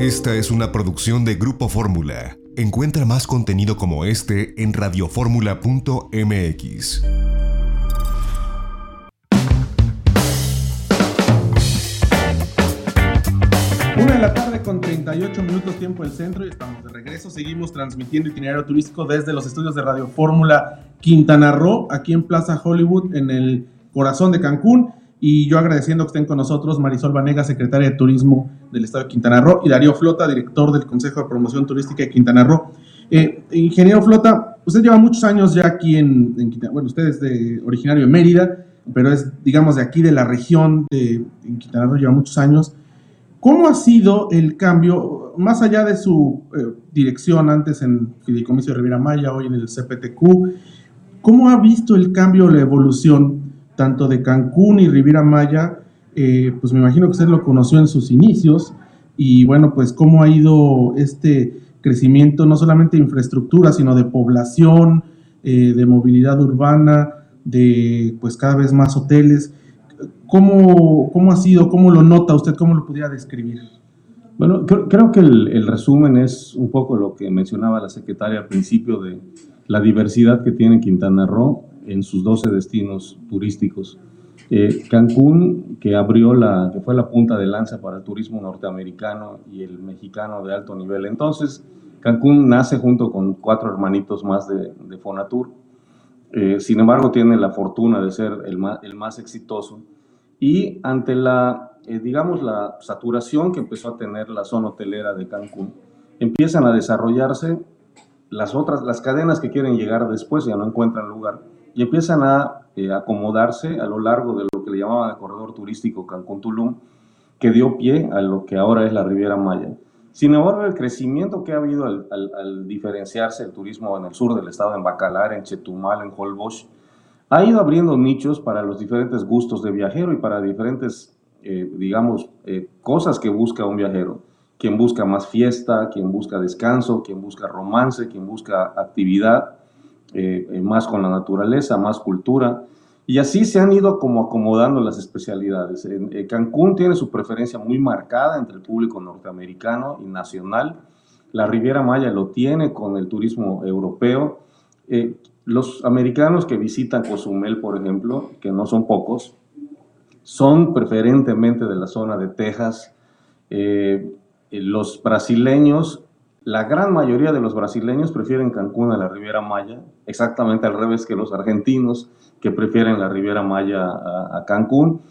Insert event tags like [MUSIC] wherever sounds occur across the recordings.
Esta es una producción de Grupo Fórmula. Encuentra más contenido como este en radioformula.mx. Una de la tarde con 38 minutos tiempo del centro y estamos de regreso. Seguimos transmitiendo itinerario turístico desde los estudios de Radio Fórmula Quintana Roo, aquí en Plaza Hollywood, en el corazón de Cancún. Y yo agradeciendo que estén con nosotros Marisol Vanega, secretaria de Turismo del Estado de Quintana Roo, y Darío Flota, director del Consejo de Promoción Turística de Quintana Roo. Eh, ingeniero Flota, usted lleva muchos años ya aquí en, Quintana Bueno, usted es de, originario de Mérida, pero es, digamos, de aquí, de la región de en Quintana Roo, lleva muchos años. ¿Cómo ha sido el cambio, más allá de su eh, dirección antes en Fideicomiso de Riviera Maya, hoy en el CPTQ, cómo ha visto el cambio, la evolución tanto de Cancún y Riviera Maya, eh, pues me imagino que usted lo conoció en sus inicios y bueno, pues cómo ha ido este crecimiento no solamente de infraestructura, sino de población, eh, de movilidad urbana, de pues cada vez más hoteles. ¿Cómo, ¿Cómo ha sido? ¿Cómo lo nota usted? ¿Cómo lo pudiera describir? Bueno, creo, que el, el, resumen es un poco lo que mencionaba la secretaria al principio de la diversidad que tiene Quintana Roo en sus 12 destinos turísticos. Eh, Cancún, que abrió la, que fue la punta de lanza para el turismo norteamericano y el mexicano de alto nivel. Entonces, Cancún nace junto con cuatro hermanitos más de, de Fonatur. Eh, sin embargo, tiene la fortuna de ser el más, el más exitoso. Y ante la, eh, digamos, la saturación que empezó a tener la zona hotelera de Cancún, empiezan a desarrollarse las otras, las cadenas que quieren llegar después ya no encuentran lugar y empiezan a eh, acomodarse a lo largo de lo que le llamaban el corredor turístico Cancún-Tulum, que dio pie a lo que ahora es la Riviera Maya. Sin embargo, el crecimiento que ha habido al, diferenciarse el turismo en el sur del estado, en Bacalar, en Chetumal, en Holbox, ha ido abriendo nichos para los diferentes gustos de viajero y para diferentes, eh, digamos, eh, cosas que busca un viajero. Quien busca más fiesta, quien busca descanso, quien busca romance, quien busca actividad eh, eh, más con la naturaleza, más cultura. Y así se han ido como acomodando las especialidades. En, eh, Cancún tiene su preferencia muy marcada entre el público norteamericano y nacional. La Riviera Maya lo tiene con el turismo europeo. los americanos que visitan Cozumel, por ejemplo, que no son pocos, son preferentemente de la zona de Texas. los brasileños la gran mayoría de los brasileños prefieren Cancún a la Riviera Maya, exactamente al revés que los argentinos que prefieren la Riviera Maya a, Cancún.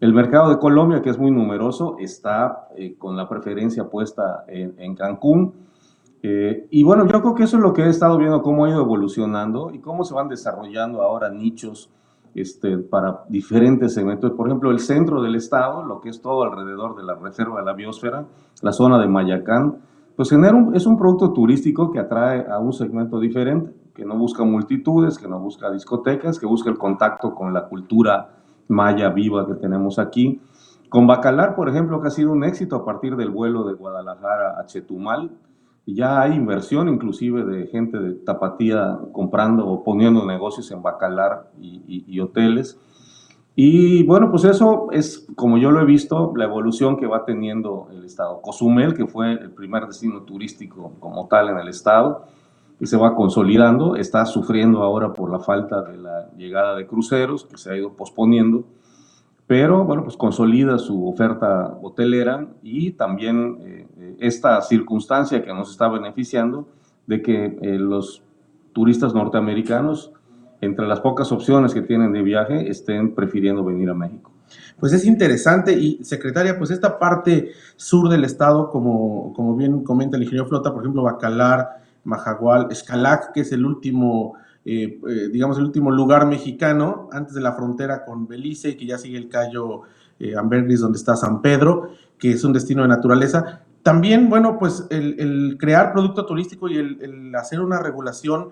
El mercado de Colombia, que es muy numeroso, está eh, con la preferencia puesta en, Cancún. Eh, y bueno, yo creo que eso es lo que he estado viendo, cómo ha ido evolucionando y cómo se van desarrollando ahora nichos este, para diferentes segmentos. Por ejemplo, el centro del estado, lo que es todo alrededor de la reserva de la biosfera, la zona de Mayacán, pues genera es un producto turístico que atrae a un segmento diferente, que no busca multitudes, que no busca discotecas, que busca el contacto con la cultura maya viva que tenemos aquí. Con Bacalar, por ejemplo, que ha sido un éxito a partir del vuelo de Guadalajara a Chetumal, ya hay inversión inclusive de gente de Tapatía comprando o poniendo negocios en Bacalar y hoteles. Y bueno, pues eso es, como yo lo he visto, la evolución que va teniendo el Estado. Cozumel, que fue el primer destino turístico como tal en el Estado, que se va consolidando, está sufriendo ahora por la falta de la llegada de cruceros, que se ha ido posponiendo, pero bueno, pues consolida su oferta hotelera y también eh, esta circunstancia que nos está beneficiando de que eh, los turistas norteamericanos entre las pocas opciones que tienen de viaje, estén prefiriendo venir a México. Pues es interesante y, secretaria, pues esta parte sur del estado, como, como bien comenta el ingeniero Flota, por ejemplo, Bacalar, Majagual, Escalac, que es el último, eh, eh, digamos, el último lugar mexicano antes de la frontera con Belice y que ya sigue el Cayo eh, Ambergris, donde está San Pedro, que es un destino de naturaleza. También, bueno, pues el, crear producto turístico y el, el hacer una regulación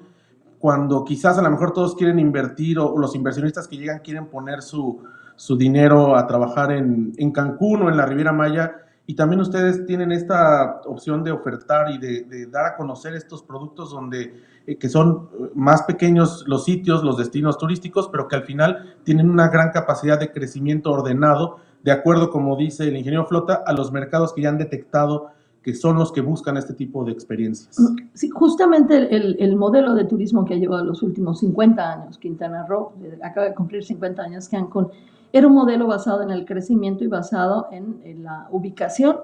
cuando quizás a lo mejor todos quieren invertir o, los inversionistas que llegan quieren poner su, su dinero a trabajar en, en, Cancún o en la Riviera Maya. Y también ustedes tienen esta opción de ofertar y de, dar a conocer estos productos donde, eh, que son más pequeños los sitios, los destinos turísticos, pero que al final tienen una gran capacidad de crecimiento ordenado, de acuerdo, como dice el ingeniero Flota, a los mercados que ya han detectado que son los que buscan este tipo de experiencias. Sí, justamente el, el, modelo de turismo que ha llevado los últimos 50 años, Quintana Roo, eh, acaba de cumplir 50 años Cancún, era un modelo basado en el crecimiento y basado en, la ubicación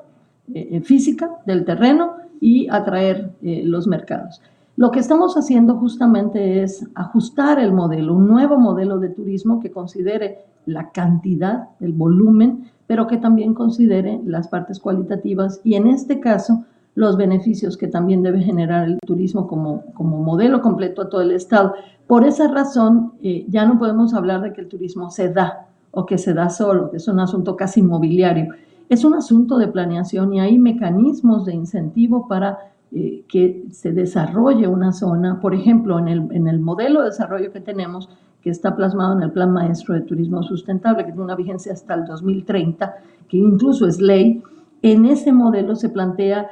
eh, eh, física del terreno y atraer los mercados. Lo que estamos haciendo justamente es ajustar el modelo, un nuevo modelo de turismo que considere la cantidad, el volumen, pero que también considere las partes cualitativas y en este caso los beneficios que también debe generar el turismo como, como modelo completo a todo el Estado. Por esa razón, eh, ya no podemos hablar de que el turismo se da o que se da solo, que es un asunto casi inmobiliario. Es un asunto de planeación y hay mecanismos de incentivo para eh, que se desarrolle una zona. Por ejemplo, en el, en el modelo de desarrollo que tenemos, que está plasmado en el Plan Maestro de Turismo Sustentable, que tiene una vigencia hasta el 2030, que incluso es ley. En ese modelo se plantea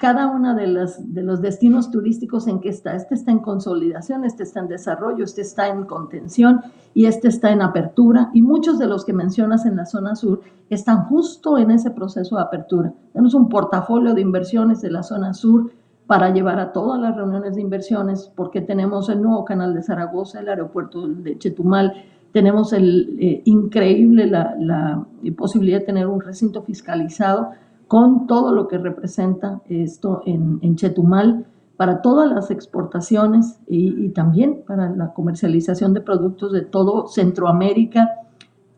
cada uno de, las, de los destinos turísticos en que está. Este está en consolidación, este está en desarrollo, este está en contención y este está en apertura. Y muchos de los que mencionas en la zona sur están justo en ese proceso de apertura. Tenemos un portafolio de inversiones de la zona sur para llevar a todas las reuniones de inversiones, porque tenemos el nuevo canal de Zaragoza, el aeropuerto de Chetumal, tenemos el eh, increíble la, la, posibilidad de tener un recinto fiscalizado con todo lo que representa esto en, Chetumal para todas las exportaciones y, y, también para la comercialización de productos de todo Centroamérica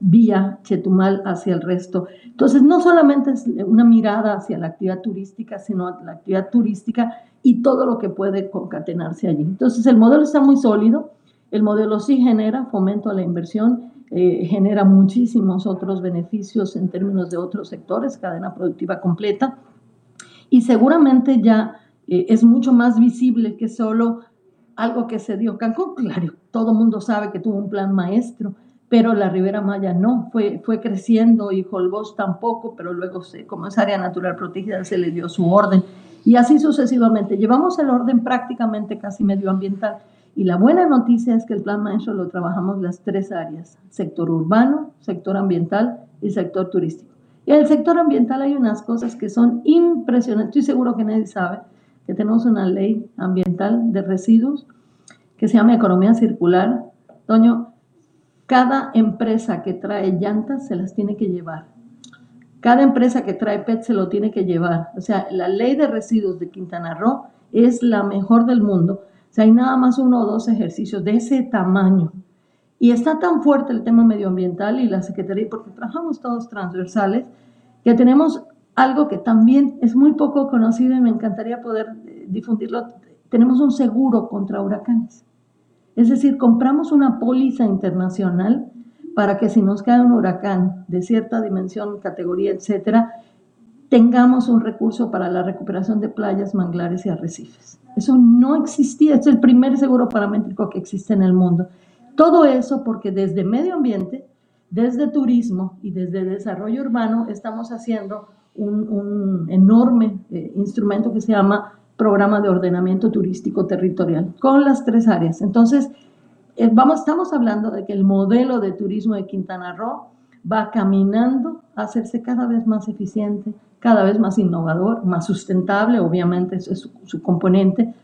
vía Chetumal hacia el resto. Entonces, no solamente es una mirada hacia la actividad turística, sino la actividad turística y todo lo que puede concatenarse allí. Entonces, el modelo está muy sólido, el modelo sí genera fomento a la inversión, eh, genera muchísimos otros beneficios en términos de otros sectores, cadena productiva completa, y seguramente ya eh, es mucho más visible que solo algo que se dio Cancún. Claro, todo mundo sabe que tuvo un plan maestro, pero la Ribera Maya no, fue, fue creciendo y Holbox tampoco, pero luego se, como es área natural protegida se le dio su orden y así sucesivamente. Llevamos el orden prácticamente casi medioambiental y la buena noticia es que el plan maestro lo trabajamos las tres áreas, sector urbano, sector ambiental y sector turístico. Y en el sector ambiental hay unas cosas que son impresionantes, estoy seguro que nadie sabe que tenemos una ley ambiental de residuos que se llama economía circular. Toño, cada empresa que trae llantas se las tiene que llevar. Cada empresa que trae PET se lo tiene que llevar. O sea, la ley de residuos de Quintana Roo es la mejor del mundo. Sea, hay nada más uno o dos ejercicios de ese tamaño. Y está tan fuerte el tema medioambiental y la Secretaría, porque trabajamos todos transversales, que tenemos algo que también es muy poco conocido y me encantaría poder eh, difundirlo. Tenemos un seguro contra huracanes. Es decir, compramos una póliza internacional para que si nos cae un huracán de cierta dimensión, categoría, etcétera, tengamos un recurso para la recuperación de playas, manglares y arrecifes. Eso no existía, es el primer seguro paramétrico que existe en el mundo. Todo eso porque desde medio ambiente, desde turismo y desde desarrollo urbano estamos haciendo un, enorme eh, instrumento que se llama programa de ordenamiento turístico territorial con las tres áreas. Entonces, eh, vamos, estamos hablando de que el modelo de turismo de Quintana Roo va caminando a hacerse cada vez más eficiente, cada vez más innovador, más sustentable, obviamente eso es su, componente,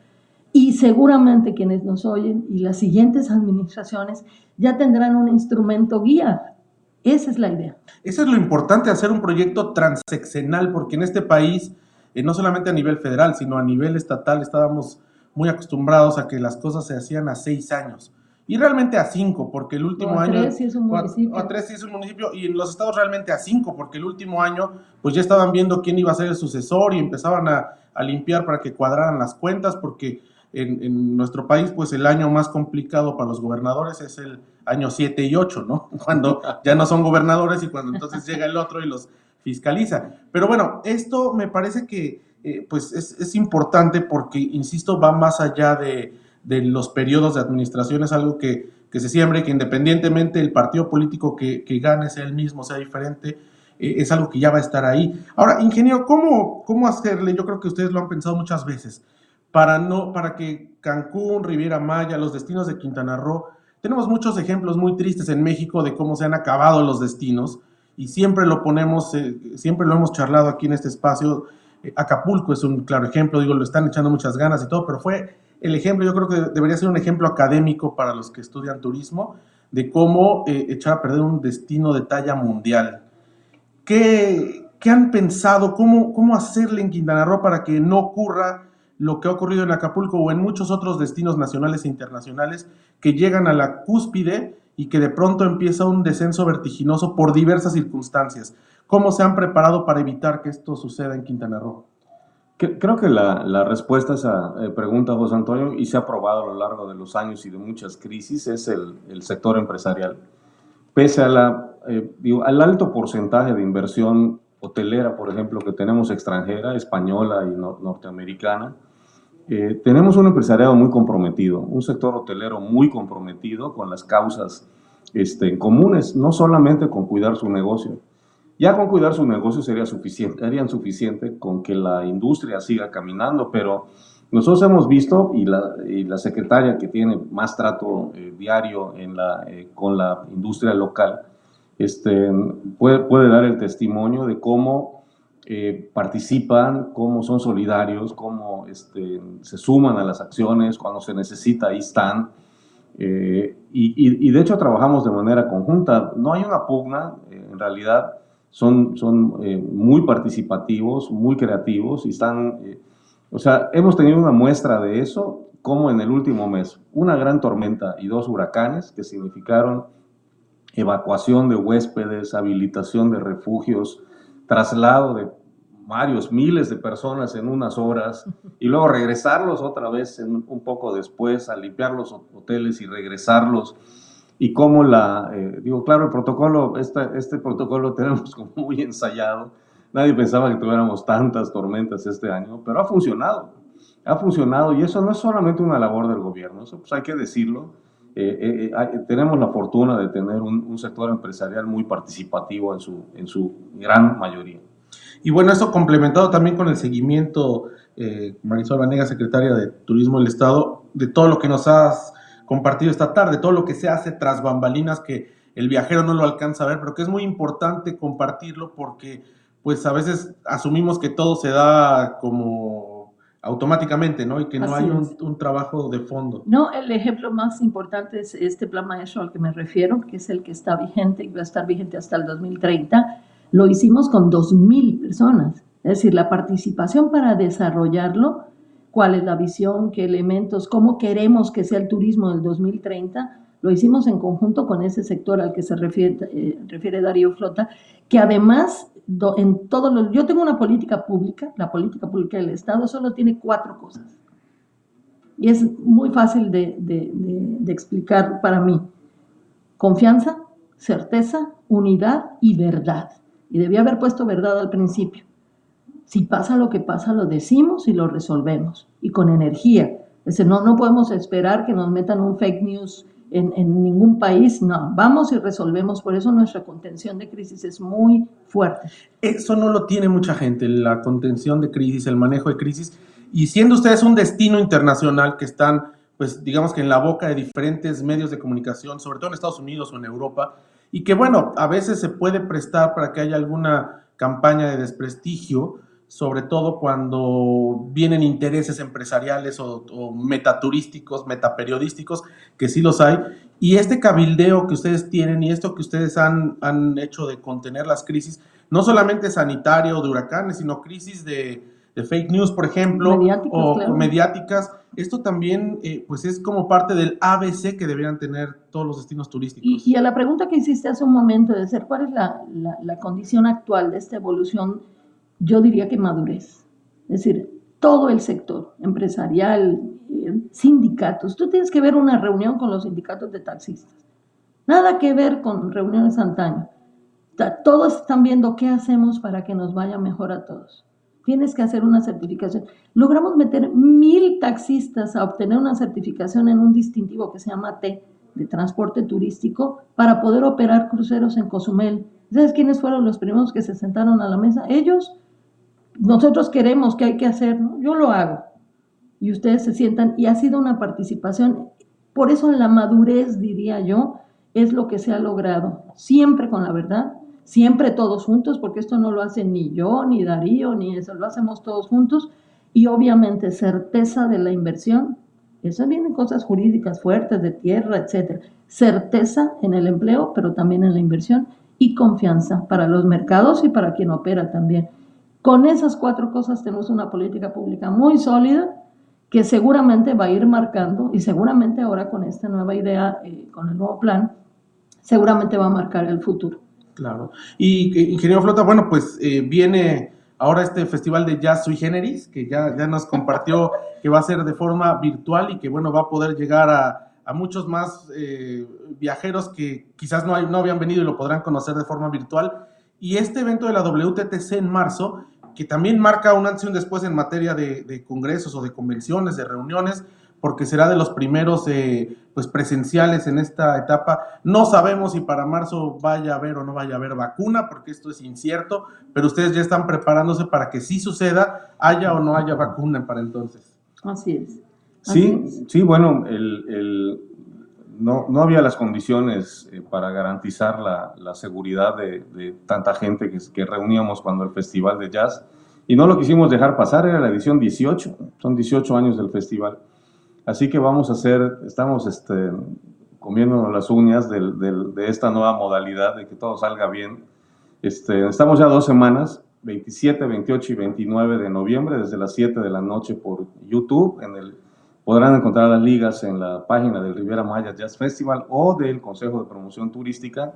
y seguramente quienes nos oyen y las siguientes administraciones ya tendrán un instrumento guía. Esa es la idea. Eso es lo importante, hacer un proyecto transeccional, porque en este país eh, no solamente a nivel federal, sino a nivel estatal estábamos muy acostumbrados a que las cosas se hacían a seis años. Y realmente a cinco, porque el último o a año... Tres si es un municipio. A, a tres si es un municipio. Y en los estados realmente a cinco, porque el último año pues ya estaban viendo quién iba a ser el sucesor y empezaban a, a limpiar para que cuadraran las cuentas, porque en, en, nuestro país pues el año más complicado para los gobernadores es el año 7 y 8, ¿no? [LAUGHS] Cuando ya no son gobernadores y cuando entonces llega el otro y los fiscaliza. Pero bueno, esto me parece que eh, pues es, es, importante porque, insisto, va más allá de, de, los periodos de administración, es algo que, que se siembre, que independientemente el partido político que, que gane sea el mismo, sea diferente, eh, es algo que ya va a estar ahí. Ahora, ingeniero, ¿cómo, ¿cómo hacerle? Yo creo que ustedes lo han pensado muchas veces, para, no, para que Cancún, Riviera Maya, los destinos de Quintana Roo, tenemos muchos ejemplos muy tristes en México de cómo se han acabado los destinos y siempre lo ponemos, eh, siempre lo hemos charlado aquí en este espacio, Eh, Acapulco es un claro ejemplo, digo, lo están echando muchas ganas y todo, pero fue el ejemplo, yo creo que debería ser un ejemplo académico para los que estudian turismo, de cómo eh, echar a perder un destino de talla mundial. ¿Qué, qué han pensado? ¿Cómo, ¿Cómo hacerle en Quintana Roo para que no ocurra lo que ha ocurrido en Acapulco o en muchos otros destinos nacionales e internacionales que llegan a la cúspide y que de pronto empieza un descenso vertiginoso por diversas circunstancias? ¿Cómo se han preparado para evitar que esto suceda en Quintana Roo? Creo que la, la, respuesta a esa eh, pregunta, José Antonio, y se ha probado a lo largo de los años y de muchas crisis, es el, el sector empresarial. Pese a la, eh, digo, al alto porcentaje de inversión hotelera, por ejemplo, que tenemos extranjera, española y norteamericana, eh, tenemos un empresariado muy comprometido, un sector hotelero muy comprometido con las causas este, comunes, no solamente con cuidar su negocio, ya con cuidar su negocio sería suficiente, harían suficiente con que la industria siga caminando, pero nosotros hemos visto, y la, y la secretaria que tiene más trato eh, diario en la, eh, con la industria local, este, puede, puede, dar el testimonio de cómo eh, participan, cómo son solidarios, cómo este, se suman a las acciones, cuando se necesita, ahí están. Y, de hecho trabajamos de manera conjunta. No hay una pugna, en realidad son, son eh, muy participativos, muy creativos y están, eh, o sea, hemos tenido una muestra de eso como en el último mes, una gran tormenta y dos huracanes que significaron evacuación de huéspedes, habilitación de refugios, traslado de varios miles de personas en unas horas y luego regresarlos otra vez un poco después a limpiar los hoteles y regresarlos y cómo la, eh, digo, claro, el protocolo, este, este protocolo [LAUGHS] tenemos como muy ensayado, nadie pensaba que tuviéramos tantas tormentas este año, pero ha funcionado, ha funcionado y eso no es solamente una labor del gobierno, eso pues hay que decirlo, eh, eh, tenemos la fortuna de tener un, un, sector empresarial muy participativo en su, en su gran mayoría. Y bueno, eso complementado también con el seguimiento, Marisol Vanega, secretaria de Turismo del Estado, de todo lo que nos has compartido esta tarde, todo lo que se hace tras bambalinas que el viajero no lo alcanza a ver, pero que es muy importante compartirlo porque pues a veces asumimos que todo se da como automáticamente, ¿no? Y que no hay un, un, trabajo de fondo. No, el ejemplo más importante es este plan maestro al que me refiero, que es el que está vigente y va a estar vigente hasta el 2030. Lo hicimos con 2.000 personas. Es decir, la participación para desarrollarlo cuál es la visión, qué elementos, cómo queremos que sea el turismo del 2030. Lo hicimos en conjunto con ese sector al que se refiere, eh, refiere Darío Flota, que además do, en todos los... Yo tengo una política pública, la política pública del Estado solo tiene cuatro cosas. Y es muy fácil de, de, de, de explicar para mí. Confianza, certeza, unidad y verdad. Y debía haber puesto verdad al principio. Si pasa lo que pasa, lo decimos y lo resolvemos. Y con energía. Es decir, no, no podemos esperar que nos metan un fake news en, en, ningún país. No, vamos y resolvemos. Por eso nuestra contención de crisis es muy fuerte. Eso no lo tiene mucha gente, la contención de crisis, el manejo de crisis. Y siendo ustedes un destino internacional que están, pues digamos que en la boca de diferentes medios de comunicación, sobre todo en Estados Unidos o en Europa, y que bueno, a veces se puede prestar para que haya alguna campaña de desprestigio, sobre todo cuando vienen intereses empresariales o, o, metaturísticos, metaperiodísticos, que sí los hay. Y este cabildeo que ustedes tienen y esto que ustedes han, han hecho de contener las crisis, no solamente sanitario o de huracanes, sino crisis de, de fake news, por ejemplo, mediáticas, o claro. mediáticas, esto también eh, pues es como parte del ABC que deberían tener todos los destinos turísticos. Y, y a la pregunta que hiciste hace un momento de ser, ¿cuál es la, la, la condición actual de esta evolución? Yo diría que madurez. Es decir, todo el sector empresarial, eh, sindicatos. Tú tienes que ver una reunión con los sindicatos de taxistas. Nada que ver con reuniones antaño. Todos están viendo qué hacemos para que nos vaya mejor a todos. Tienes que hacer una certificación. Logramos meter mil taxistas a obtener una certificación en un distintivo que se llama T, de transporte turístico, para poder operar cruceros en Cozumel. ¿Sabes quiénes fueron los primeros que se sentaron a la mesa? Ellos nosotros queremos que hay que hacer, ¿no? yo lo hago. Y ustedes se sientan, y ha sido una participación, por eso la madurez, diría yo, es lo que se ha logrado, siempre con la verdad, siempre todos juntos, porque esto no lo hace ni yo, ni Darío, ni eso, lo hacemos todos juntos. Y obviamente certeza de la inversión, eso vienen cosas jurídicas fuertes de tierra, etcétera. Certeza en el empleo, pero también en la inversión y confianza para los mercados y para quien opera también. Con esas cuatro cosas tenemos una política pública muy sólida que seguramente va a ir marcando y seguramente ahora con esta nueva idea, eh, con el nuevo plan, seguramente va a marcar el futuro. Claro. Y eh, ingeniero Flota, bueno, pues eh, viene ahora este festival de jazz sui generis, que ya, ya nos compartió [LAUGHS] que va a ser de forma virtual y que bueno, va a poder llegar a, muchos más viajeros que quizás no, no habían venido y lo podrán conocer de forma virtual. Y este evento de la WTTC en marzo que también marca un antes y un después en materia de, congresos o de convenciones, de reuniones, porque será de los primeros eh, pues presenciales en esta etapa. No sabemos si para marzo vaya a haber o no vaya a haber vacuna, porque esto es incierto, pero ustedes ya están preparándose para que sí suceda, haya o no haya vacuna para entonces. Así es. sí, sí, bueno, el, no, no, había las condiciones eh, para garantizar la, la seguridad de, tanta gente que, que, reuníamos cuando el Festival de Jazz. Y no lo quisimos dejar pasar, era la edición 18, son 18 años del festival. Así que vamos a hacer, estamos este, comiéndonos las uñas de, de, esta nueva modalidad, de que todo salga bien. Este, estamos ya dos semanas, 27, 28 y 29 de noviembre, desde las 7 de la noche por YouTube, en el Podrán encontrar las ligas en la página del Riviera Maya Jazz Festival o del Consejo de Promoción Turística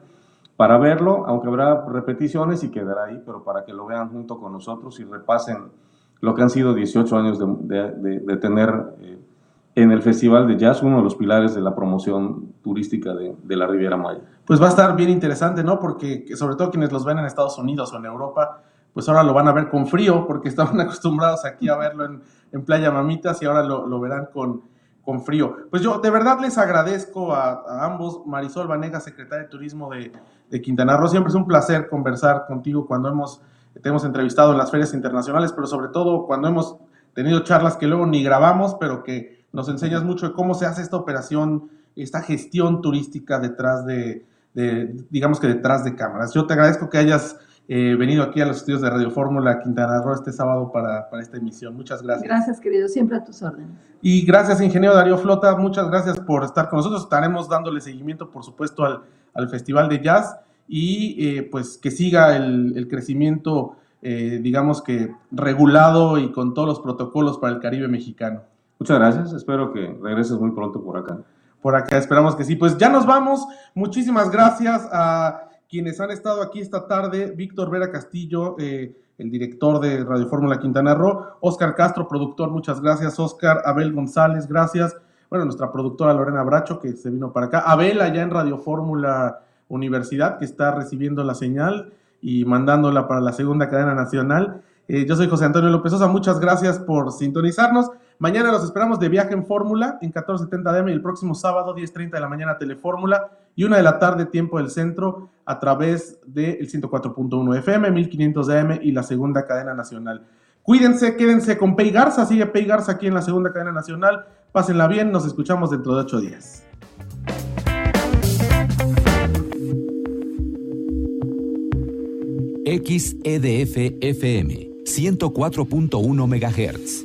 para verlo, aunque habrá repeticiones y quedará ahí, pero para que lo vean junto con nosotros y repasen lo que han sido 18 años de, tener eh, en el Festival de Jazz uno de los pilares de la promoción turística de, de, la Riviera Maya. Pues va a estar bien interesante, ¿no? Porque sobre todo quienes los ven en Estados Unidos o en Europa, pues ahora lo van a ver con frío, porque [LAUGHS] estaban acostumbrados aquí a verlo en, en Playa Mamitas y ahora lo, lo verán con, con, frío. Pues yo de verdad les agradezco a, ambos, Marisol Vanega, secretaria de Turismo de, de, Quintana Roo, siempre es un placer conversar contigo cuando hemos, te hemos entrevistado en las ferias internacionales, pero sobre todo cuando hemos tenido charlas que luego ni grabamos, pero que nos enseñas mucho de cómo se hace esta operación, esta gestión turística detrás de, de digamos que detrás de cámaras. Yo te agradezco que hayas eh, venido aquí a los estudios de Radio Fórmula Quintana Roo este sábado para, para, esta emisión. Muchas gracias. Gracias, querido, siempre a tus órdenes. Y gracias, ingeniero Darío Flota, muchas gracias por estar con nosotros. Estaremos dándole seguimiento, por supuesto, al, al Festival de Jazz y eh, pues que siga el, el crecimiento, eh, digamos que regulado y con todos los protocolos para el Caribe mexicano. Muchas gracias, espero que regreses muy pronto por acá. Por acá, esperamos que sí. Pues ya nos vamos. Muchísimas gracias a quienes han estado aquí esta tarde, Víctor Vera Castillo, eh, el director de Radio Fórmula Quintana Roo, Oscar Castro, productor, muchas gracias, Oscar, Abel González, gracias, bueno, nuestra productora Lorena Bracho, que se vino para acá, Abel allá en Radio Fórmula Universidad, que está recibiendo la señal y mandándola para la segunda cadena nacional. Eh, yo soy José Antonio López Sosa, muchas gracias por sintonizarnos. Mañana los esperamos de viaje en Fórmula en 1470 DM y el próximo sábado 10.30 de la mañana Telefórmula y una de la tarde tiempo del centro a través del 104.1 FM, 1500 DM y la segunda cadena nacional. Cuídense, quédense con Pei Garza, sigue Pei Garza aquí en la segunda cadena nacional. Pásenla bien, nos escuchamos dentro de ocho días. XEDF FM 104.1 MHz,